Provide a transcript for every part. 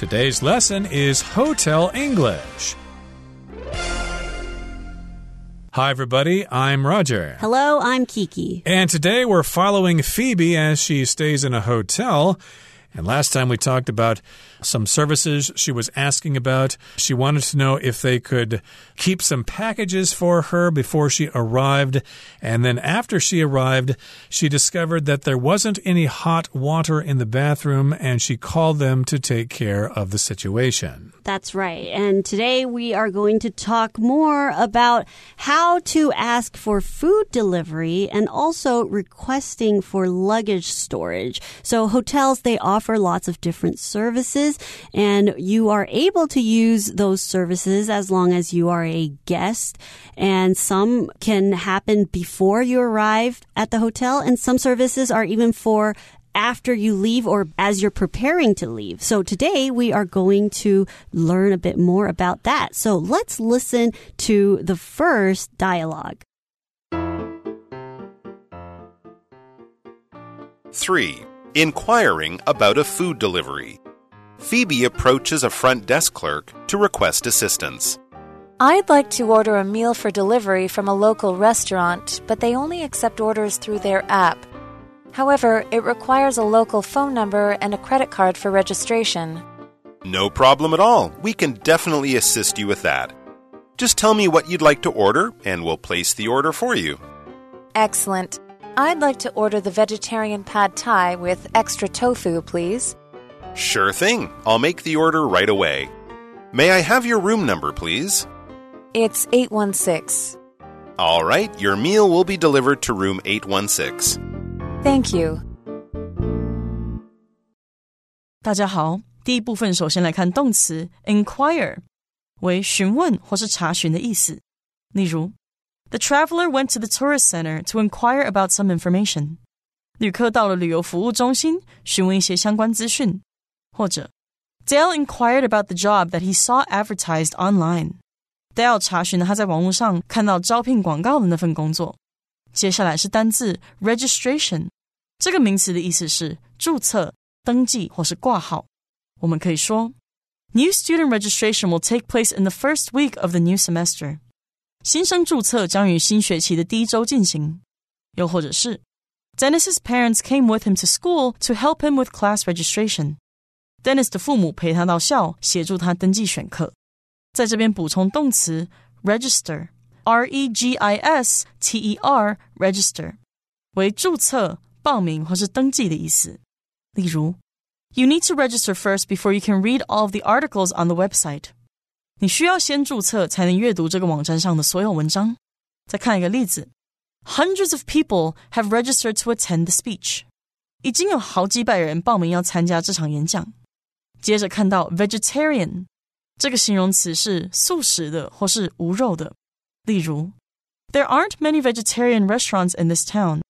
Today's lesson is Hotel English. Hi, everybody. I'm Roger. Hello, I'm Kiki. And today we're following Phoebe as she stays in a hotel. And last time we talked about some services she was asking about. She wanted to know if they could keep some packages for her before she arrived. And then after she arrived, she discovered that there wasn't any hot water in the bathroom and she called them to take care of the situation. That's right. And today we are going to talk more about how to ask for food delivery and also requesting for luggage storage. So hotels, they offer lots of different services and you are able to use those services as long as you are a guest. And some can happen before you arrive at the hotel and some services are even for after you leave or as you're preparing to leave. So today we are going to learn a bit more about that. So let's listen to the first dialogue. 3. Inquiring about a food delivery. Phoebe approaches a front desk clerk to request assistance. I'd like to order a meal for delivery from a local restaurant, but they only accept orders through their app. However, it requires a local phone number and a credit card for registration. No problem at all. We can definitely assist you with that. Just tell me what you'd like to order, and we'll place the order for you. Excellent. I'd like to order the vegetarian pad thai with extra tofu, please. Sure thing. I'll make the order right away. May I have your room number, please? It's 816. All right, your meal will be delivered to room 816. Thank you. 大家好，第一部分首先来看动词 inquire，为询问或是查询的意思。例如，The traveler went to the tourist center to inquire about some information。旅客到了旅游服务中心，询问一些相关资讯。 或者，Dale inquired about the job that he saw advertised online。Dale 查询了他在网络上看到招聘广告的那份工作。接下来是单字 registration，这个名词的意思是注册、登记或是挂号。我们可以说，New student registration will take place in the first week of the new semester。新生注册将于新学期的第一周进行。又或者是，Dennis's parents came with him to school to help him with class registration。 Dennis 的父母陪他到校，协助他登记选课。在这边补充动词 register。R E G I S T E R register 为注册、报名或是登记的意思。例如，You need to register first before you can read all of the articles on the website。你需要先注册才能阅读这个网站上的所有文章。再看一个例子，Hundreds of people have registered to attend the speech。已经有好几百人报名要参加这场演讲。 接着看到 vegetarian 这个形容词是素食的或是无肉的。例如，There aren't many vegetarian restaurants in this town。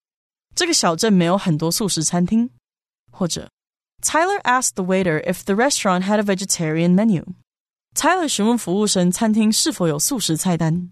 这个小镇没有很多素食餐厅。或者，Tyler asked the waiter if the restaurant had a vegetarian menu。Tyler 询问服务生餐厅是否有素食菜单。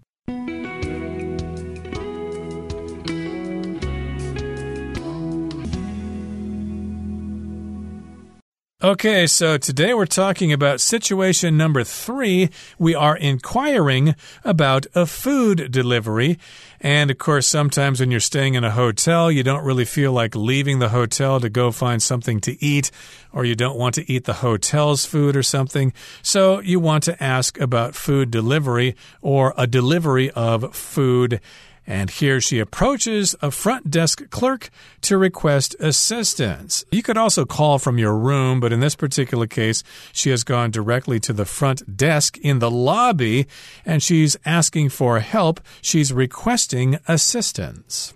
Okay, so today we're talking about situation number three. We are inquiring about a food delivery. And of course, sometimes when you're staying in a hotel, you don't really feel like leaving the hotel to go find something to eat, or you don't want to eat the hotel's food or something. So you want to ask about food delivery or a delivery of food and here she approaches a front desk clerk to request assistance. You could also call from your room, but in this particular case, she has gone directly to the front desk in the lobby and she's asking for help. She's requesting assistance.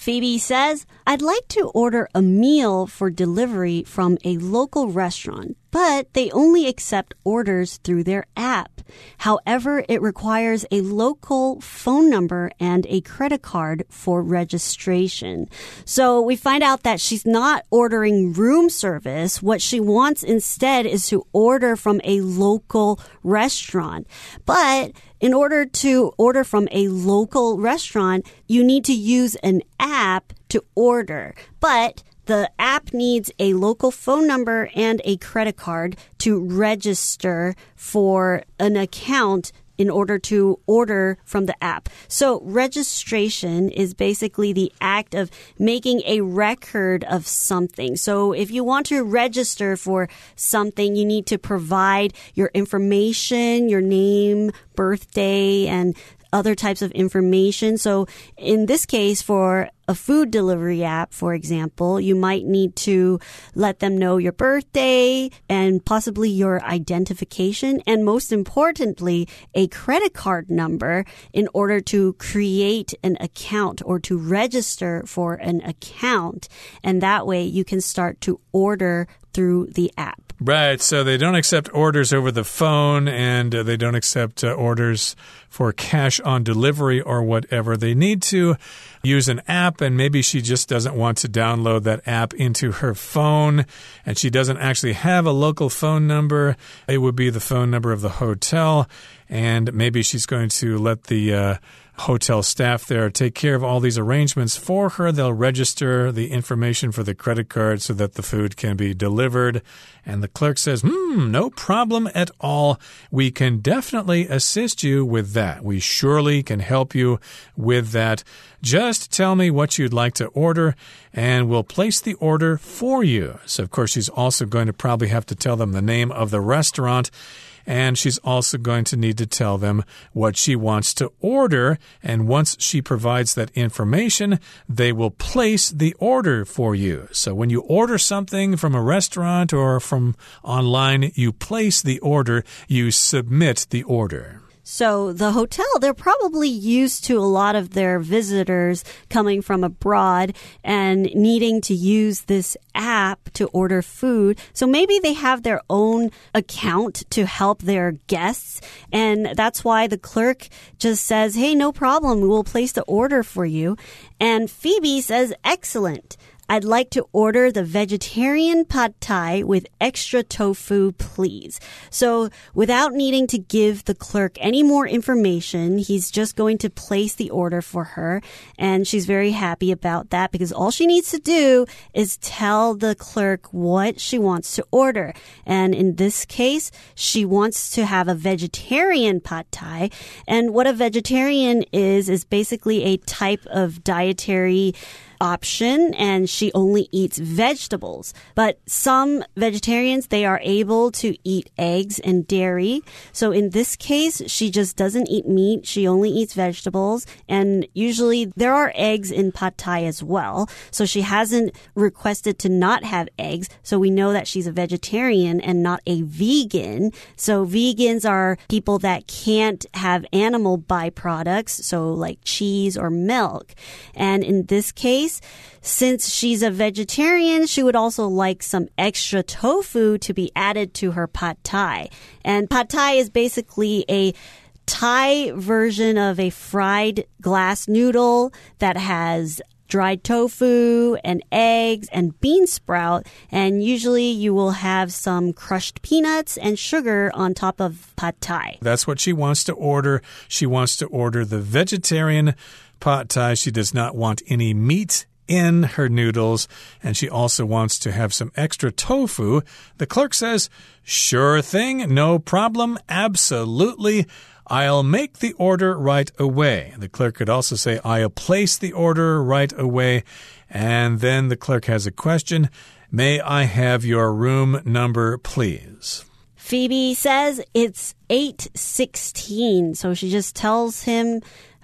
Phoebe says, I'd like to order a meal for delivery from a local restaurant, but they only accept orders through their app. However, it requires a local phone number and a credit card for registration. So we find out that she's not ordering room service. What she wants instead is to order from a local restaurant. But in order to order from a local restaurant, you need to use an app to order. But the app needs a local phone number and a credit card to register for an account in order to order from the app. So registration is basically the act of making a record of something. So if you want to register for something, you need to provide your information, your name, birthday, and other types of information. So in this case, for a food delivery app, for example, you might need to let them know your birthday and possibly your identification and most importantly, a credit card number in order to create an account or to register for an account. And that way you can start to order through the app. Right. So they don't accept orders over the phone and uh, they don't accept uh, orders for cash on delivery or whatever. They need to use an app and maybe she just doesn't want to download that app into her phone and she doesn't actually have a local phone number. It would be the phone number of the hotel and maybe she's going to let the uh, hotel staff there take care of all these arrangements for her. They'll register the information for the credit card so that the food can be delivered. And the clerk says, Hmm, no problem at all. We can definitely assist you with that. We surely can help you with that. Just tell me what you'd like to order, and we'll place the order for you. So, of course, she's also going to probably have to tell them the name of the restaurant and she's also going to need to tell them what she wants to order. And once she provides that information, they will place the order for you. So when you order something from a restaurant or from online, you place the order, you submit the order. So the hotel, they're probably used to a lot of their visitors coming from abroad and needing to use this app to order food. So maybe they have their own account to help their guests. And that's why the clerk just says, Hey, no problem. We will place the order for you. And Phoebe says, excellent. I'd like to order the vegetarian pad thai with extra tofu, please. So without needing to give the clerk any more information, he's just going to place the order for her. And she's very happy about that because all she needs to do is tell the clerk what she wants to order. And in this case, she wants to have a vegetarian pad thai. And what a vegetarian is, is basically a type of dietary option and she only eats vegetables. But some vegetarians, they are able to eat eggs and dairy. So in this case, she just doesn't eat meat. She only eats vegetables. And usually there are eggs in pad thai as well. So she hasn't requested to not have eggs. So we know that she's a vegetarian and not a vegan. So vegans are people that can't have animal byproducts. So like cheese or milk. And in this case, since she's a vegetarian, she would also like some extra tofu to be added to her pad thai. And pad thai is basically a Thai version of a fried glass noodle that has dried tofu and eggs and bean sprout. And usually you will have some crushed peanuts and sugar on top of pad thai. That's what she wants to order. She wants to order the vegetarian pad thai. She does not want any meat in her noodles, and she also wants to have some extra tofu. The clerk says, Sure thing, no problem, absolutely. I'll make the order right away. The clerk could also say, I'll place the order right away. And then the clerk has a question May I have your room number, please? Phoebe says it's 816. So she just tells him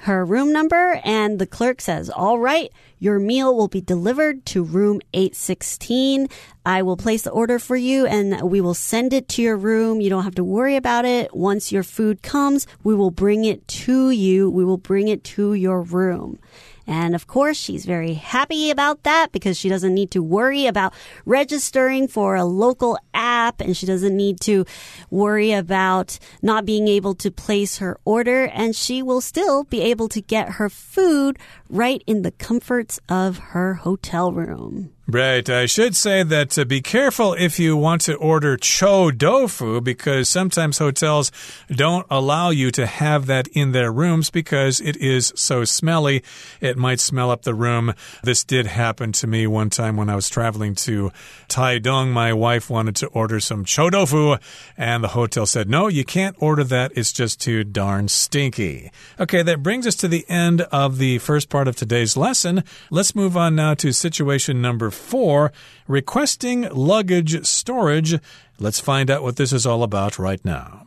her room number, and the clerk says, All right, your meal will be delivered to room 816. I will place the order for you and we will send it to your room. You don't have to worry about it. Once your food comes, we will bring it to you. We will bring it to your room. And of course, she's very happy about that because she doesn't need to worry about registering for a local app and she doesn't need to worry about not being able to place her order and she will still be able to get her food right in the comforts of her hotel room. Right. I should say that uh, be careful if you want to order cho tofu because sometimes hotels don't allow you to have that in their rooms because it is so smelly. It might smell up the room. This did happen to me one time when I was traveling to Taidong. My wife wanted to order some cho tofu and the hotel said, no, you can't order that. It's just too darn stinky. Okay, that brings us to the end of the first part of today's lesson. Let's move on now to situation number four requesting luggage storage. Let's find out what this is all about right now.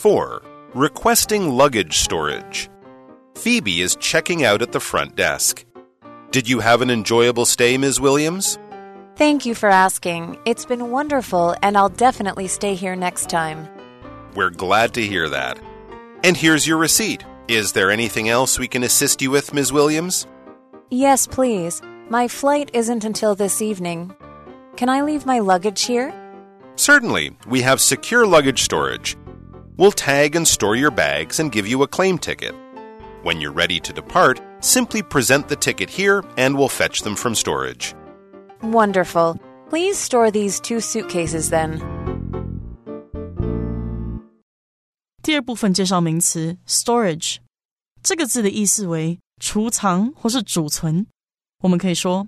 4. Requesting luggage storage. Phoebe is checking out at the front desk. Did you have an enjoyable stay, Ms. Williams? Thank you for asking. It's been wonderful, and I'll definitely stay here next time. We're glad to hear that. And here's your receipt. Is there anything else we can assist you with, Ms. Williams? Yes, please. My flight isn't until this evening. Can I leave my luggage here? Certainly, we have secure luggage storage. We'll tag and store your bags and give you a claim ticket. When you're ready to depart, simply present the ticket here and we'll fetch them from storage. Wonderful. Please store these two suitcases then. 第二部分介绍名词 storage，这个字的意思为储藏或是储存。我们可以说，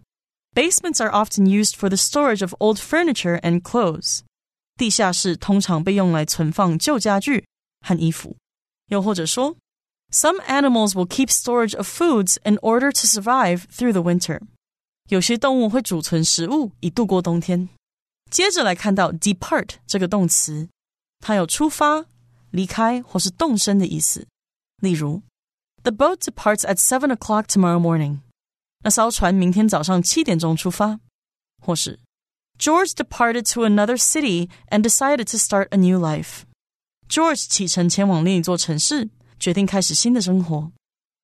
basements are often used for the storage of old furniture and clothes。地下室通常被用来存放旧家具和衣服。又或者说，some animals will keep storage of foods in order to survive through the winter。有些动物会储存食物以度过冬天。接着来看到 depart 这个动词，它有出发。 离开或是动身的意思。例如，The boat departs at seven o'clock tomorrow morning。那艘船明天早上七点钟出发。或是，George departed to another city and decided to start a new life。George 启程前往另一座城市，决定开始新的生活。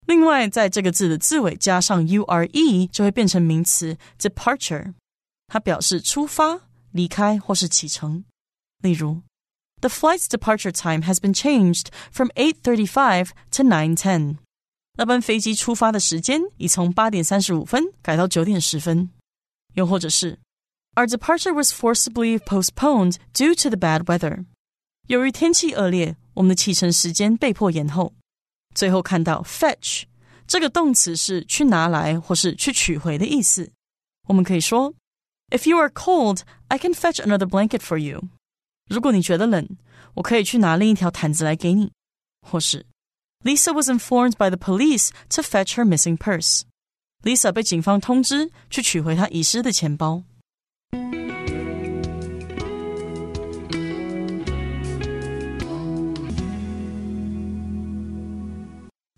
另外，在这个字的字尾加上 u r e，就会变成名词 departure，它表示出发、离开或是启程。例如。the flight's departure time has been changed from 8:35 to 9:10. 那班飞机出发的时间已从八点三十五分改到九点十分。又或者是，Our departure was forcibly postponed due to the bad weather. 由于天气恶劣，我们的启程时间被迫延后。最后看到 fetch 这个动词是去拿来或是去取回的意思。我们可以说，If you are cold, I can fetch another blanket for you. 如果你觉得冷，我可以去拿另一条毯子来给你。或是，Lisa was informed by the police to fetch her missing purse。Lisa 被警方通知去取回她遗失的钱包。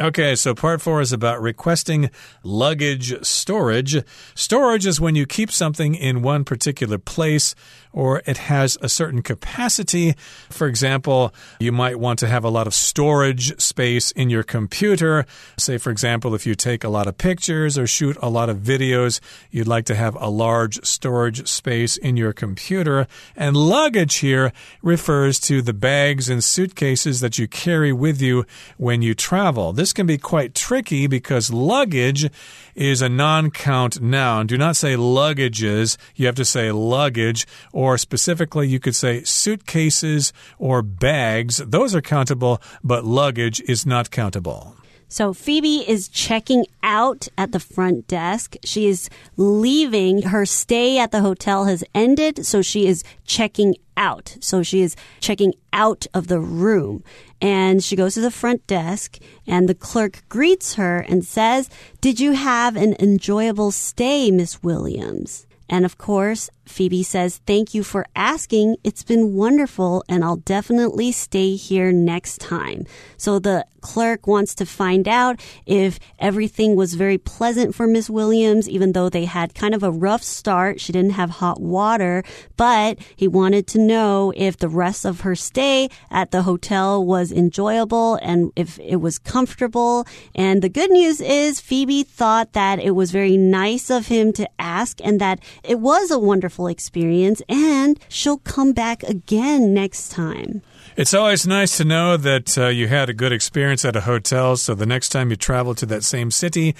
Okay, so part four is about requesting luggage storage. Storage is when you keep something in one particular place or it has a certain capacity. For example, you might want to have a lot of storage space in your computer. Say, for example, if you take a lot of pictures or shoot a lot of videos, you'd like to have a large storage space in your computer. And luggage here refers to the bags and suitcases that you carry with you when you travel. This can be quite tricky because luggage is a non count noun. Do not say luggages, you have to say luggage or specifically, you could say suitcases or bags. Those are countable, but luggage is not countable. So Phoebe is checking out at the front desk. She is leaving. Her stay at the hotel has ended, so she is checking out. So she is checking out of the room. And she goes to the front desk, and the clerk greets her and says, Did you have an enjoyable stay, Miss Williams? And of course, Phoebe says, Thank you for asking. It's been wonderful, and I'll definitely stay here next time. So the clerk wants to find out if everything was very pleasant for Miss Williams, even though they had kind of a rough start. She didn't have hot water, but he wanted to know if the rest of her stay at the hotel was enjoyable and if it was comfortable. And the good news is Phoebe thought that it was very nice of him to ask and that it was a wonderful wonderful experience and she'll come back again next time. It's always nice to know that uh, you had a good experience at a hotel, so the next time you travel to that same city,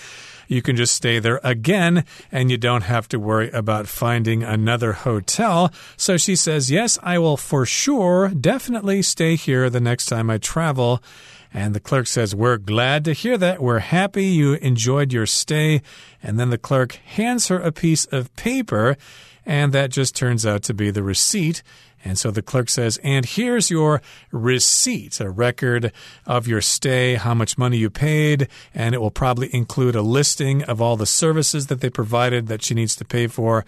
you can just stay there again and you don't have to worry about finding another hotel. So she says, Yes, I will for sure definitely stay here the next time I travel. And the clerk says, We're glad to hear that. We're happy you enjoyed your stay. And then the clerk hands her a piece of paper, and that just turns out to be the receipt. And so the clerk says, and here's your receipt, a record of your stay, how much money you paid, and it will probably include a listing of all the services that they provided that she needs to pay for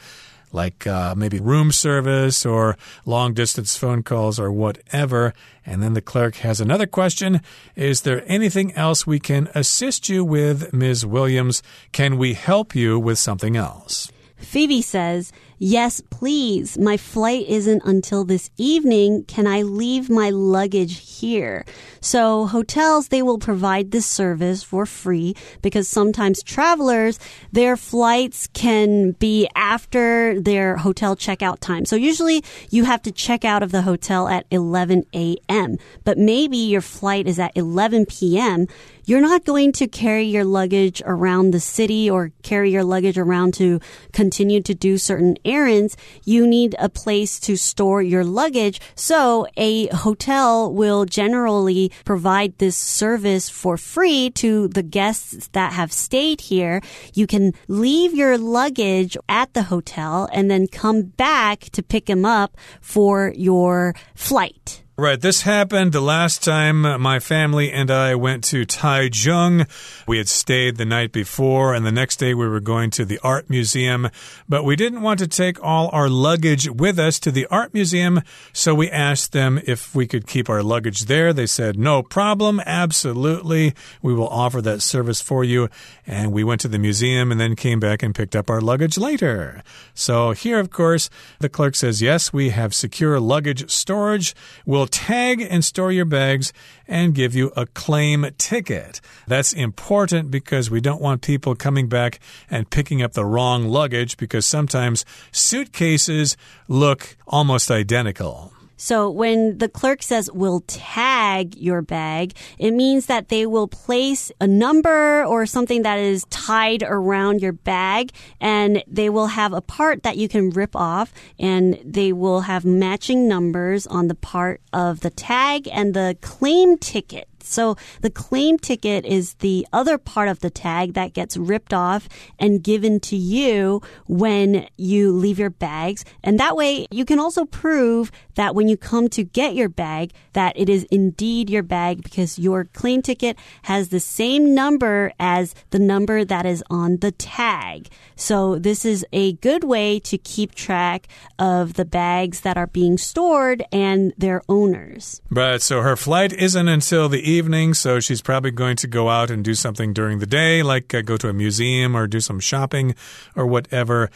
like uh, maybe room service or long distance phone calls or whatever. And then the clerk has another question Is there anything else we can assist you with, Ms. Williams? Can we help you with something else? Phoebe says, Yes, please. My flight isn't until this evening. Can I leave my luggage here? So hotels, they will provide this service for free because sometimes travelers, their flights can be after their hotel checkout time. So usually you have to check out of the hotel at 11 a.m., but maybe your flight is at 11 p.m you're not going to carry your luggage around the city or carry your luggage around to continue to do certain errands. You need a place to store your luggage. So a hotel will generally provide this service for free to the guests that have stayed here. You can leave your luggage at the hotel and then come back to pick them up for your flight. Right. This happened the last time my family and I went to Taichung. We had stayed the night before, and the next day we were going to the art museum. But we didn't want to take all our luggage with us to the art museum, so we asked them if we could keep our luggage there. They said, no problem. Absolutely. We will offer that service for you. And we went to the museum and then came back and picked up our luggage later. So here, of course, the clerk says, yes, we have secure luggage storage. We'll will tag and store your bags and give you a claim ticket. That's important because we don't want people coming back and picking up the wrong luggage because sometimes suitcases look almost identical. So when the clerk says will tag your bag, it means that they will place a number or something that is tied around your bag and they will have a part that you can rip off and they will have matching numbers on the part of the tag and the claim ticket. So the claim ticket is the other part of the tag that gets ripped off and given to you when you leave your bags. And that way you can also prove that when you come to get your bag, that it is indeed your bag because your claim ticket has the same number as the number that is on the tag. So this is a good way to keep track of the bags that are being stored and their owners. But so her flight isn't until the evening, so she's probably going to go out and do something during the day, like uh, go to a museum or do some shopping or whatever.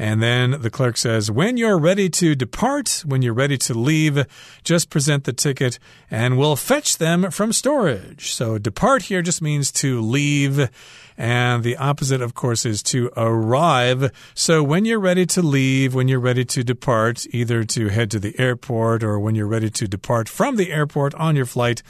And then the clerk says, When you're ready to depart, when you're ready to leave, just present the ticket and we'll fetch them from storage. So depart here just means to leave. And the opposite, of course, is to arrive. So when you're ready to leave, when you're ready to depart, either to head to the airport or when you're ready to depart from the airport on your flight,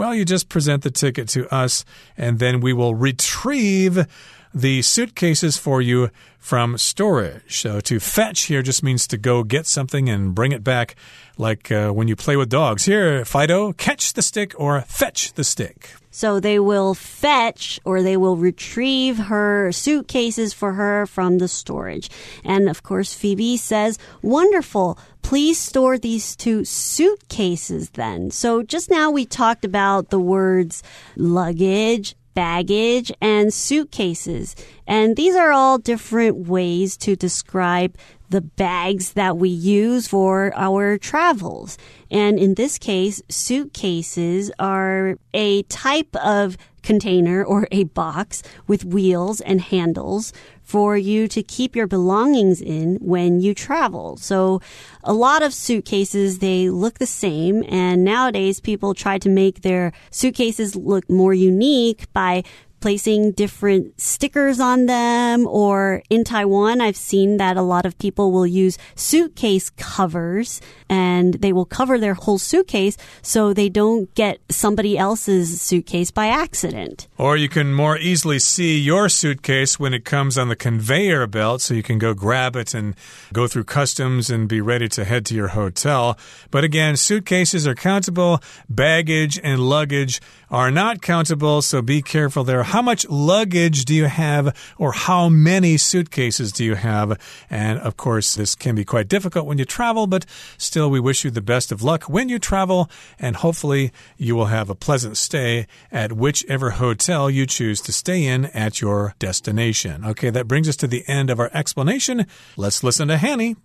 well, you just present the ticket to us and then we will retrieve the suitcases for you from storage. So to fetch here just means to go get something and bring it back, like uh, when you play with dogs. Here, Fido, catch the stick or fetch the stick. So they will fetch or they will retrieve her suitcases for her from the storage. And of course, Phoebe says, wonderful. Please store these two suitcases then. So just now we talked about the words luggage baggage, and suitcases. And these are all different ways to describe the bags that we use for our travels. And in this case, suitcases are a type of container or a box with wheels and handles for you to keep your belongings in when you travel. So a lot of suitcases, they look the same. And nowadays people try to make their suitcases look more unique by placing different stickers on them. Or in Taiwan, I've seen that a lot of people will use suitcase covers and they will cover their whole suitcase so they don't get somebody else's suitcase by accident. Or you can more easily see your suitcase when it comes on the conveyor belt so you can go grab it and go through customs and be ready to head to your hotel. But again, suitcases are countable, baggage and luggage are not countable, so be careful there. How much luggage do you have, or how many suitcases do you have? And of course, this can be quite difficult when you travel, but still, we wish you the best of luck when you travel, and hopefully, you will have a pleasant stay at whichever hotel you choose to stay in at your destination. Okay, that brings us to the end of our explanation. Let's listen to Hanny.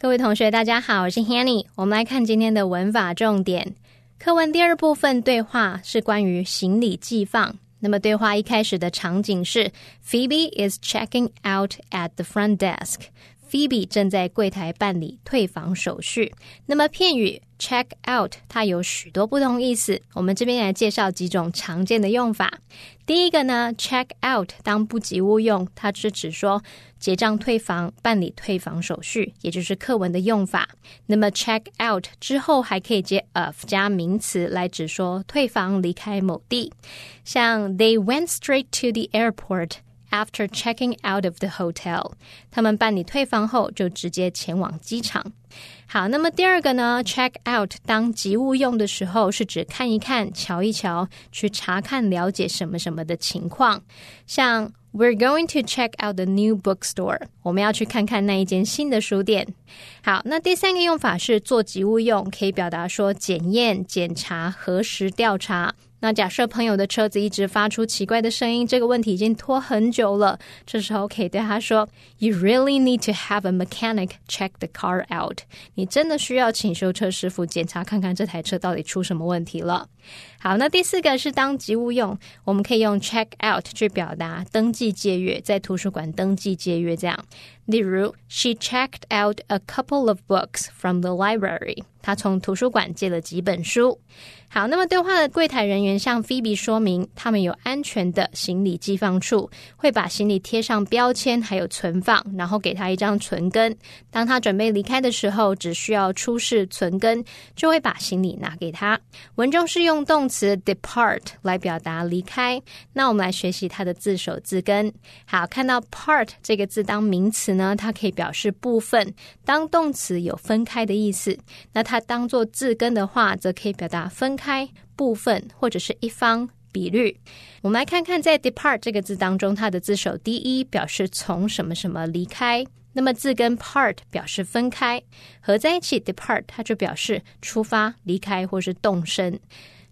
各位同学，大家好，我是 Hanny。我们来看今天的文法重点。课文第二部分对话是关于行李寄放。那么对话一开始的场景是 Phoebe is checking out at the front desk。Phoebe 正在柜台办理退房手续。那么片语 check out 它有许多不同意思，我们这边来介绍几种常见的用法。第一个呢，check out 当不及物用，它是指说结账退房、办理退房手续，也就是课文的用法。那么 check out 之后还可以接 of 加名词来指说退房离开某地，像 They went straight to the airport。After checking out of the hotel，他们办理退房后就直接前往机场。好，那么第二个呢？Check out 当及物用的时候，是指看一看、瞧一瞧，去查看、了解什么什么的情况。像 We're going to check out the new bookstore，我们要去看看那一间新的书店。好，那第三个用法是做及物用，可以表达说检验、检查、核实、调查。那假设朋友的车子一直发出奇怪的声音，这个问题已经拖很久了，这时候可以对他说：“You really need to have a mechanic check the car out。”你真的需要请修车师傅检查看看这台车到底出什么问题了。好，那第四个是当及物用，我们可以用 check out 去表达登记借阅，在图书馆登记借阅这样。例如，She checked out a couple of books from the library。她从图书馆借了几本书。好，那么对话的柜台人员向菲比说明，他们有安全的行李寄放处，会把行李贴上标签，还有存放，然后给他一张存根。当他准备离开的时候，只需要出示存根，就会把行李拿给他。文中是用用动词 depart 来表达离开。那我们来学习它的字首字根。好，看到 part 这个字当名词呢，它可以表示部分；当动词有分开的意思。那它当做字根的话，则可以表达分。开部分或者是一方比率，我们来看看在 depart 这个字当中，它的字首第一表示从什么什么离开，那么字根 part 表示分开，合在一起 depart 它就表示出发、离开或是动身。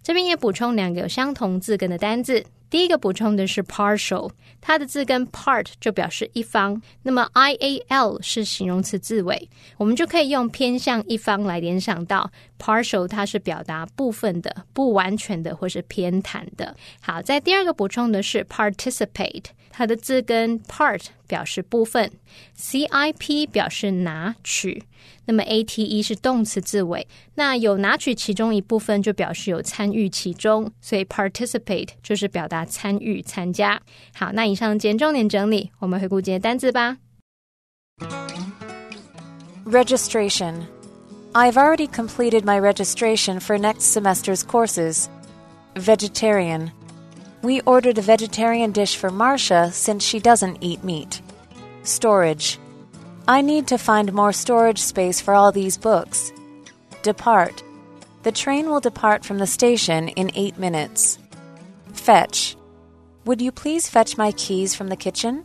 这边也补充两个有相同字根的单字。第一个补充的是 partial，它的字根 part 就表示一方，那么 i a l 是形容词字尾，我们就可以用偏向一方来联想到 partial，它是表达部分的、不完全的或是偏袒的。好，在第二个补充的是 participate。它的字根 part 表示部分，C I P 表示拿取，那么 A T E 是动词字尾，那有拿取其中一部分就表示有参与其中，所以 participate 就是表达参与、参加。好，那以上简重点整理，我们回顾今天单字吧。Registration. I've already completed my registration for next semester's courses. Vegetarian. We ordered a vegetarian dish for Marcia since she doesn't eat meat. Storage. I need to find more storage space for all these books. Depart. The train will depart from the station in eight minutes. Fetch. Would you please fetch my keys from the kitchen?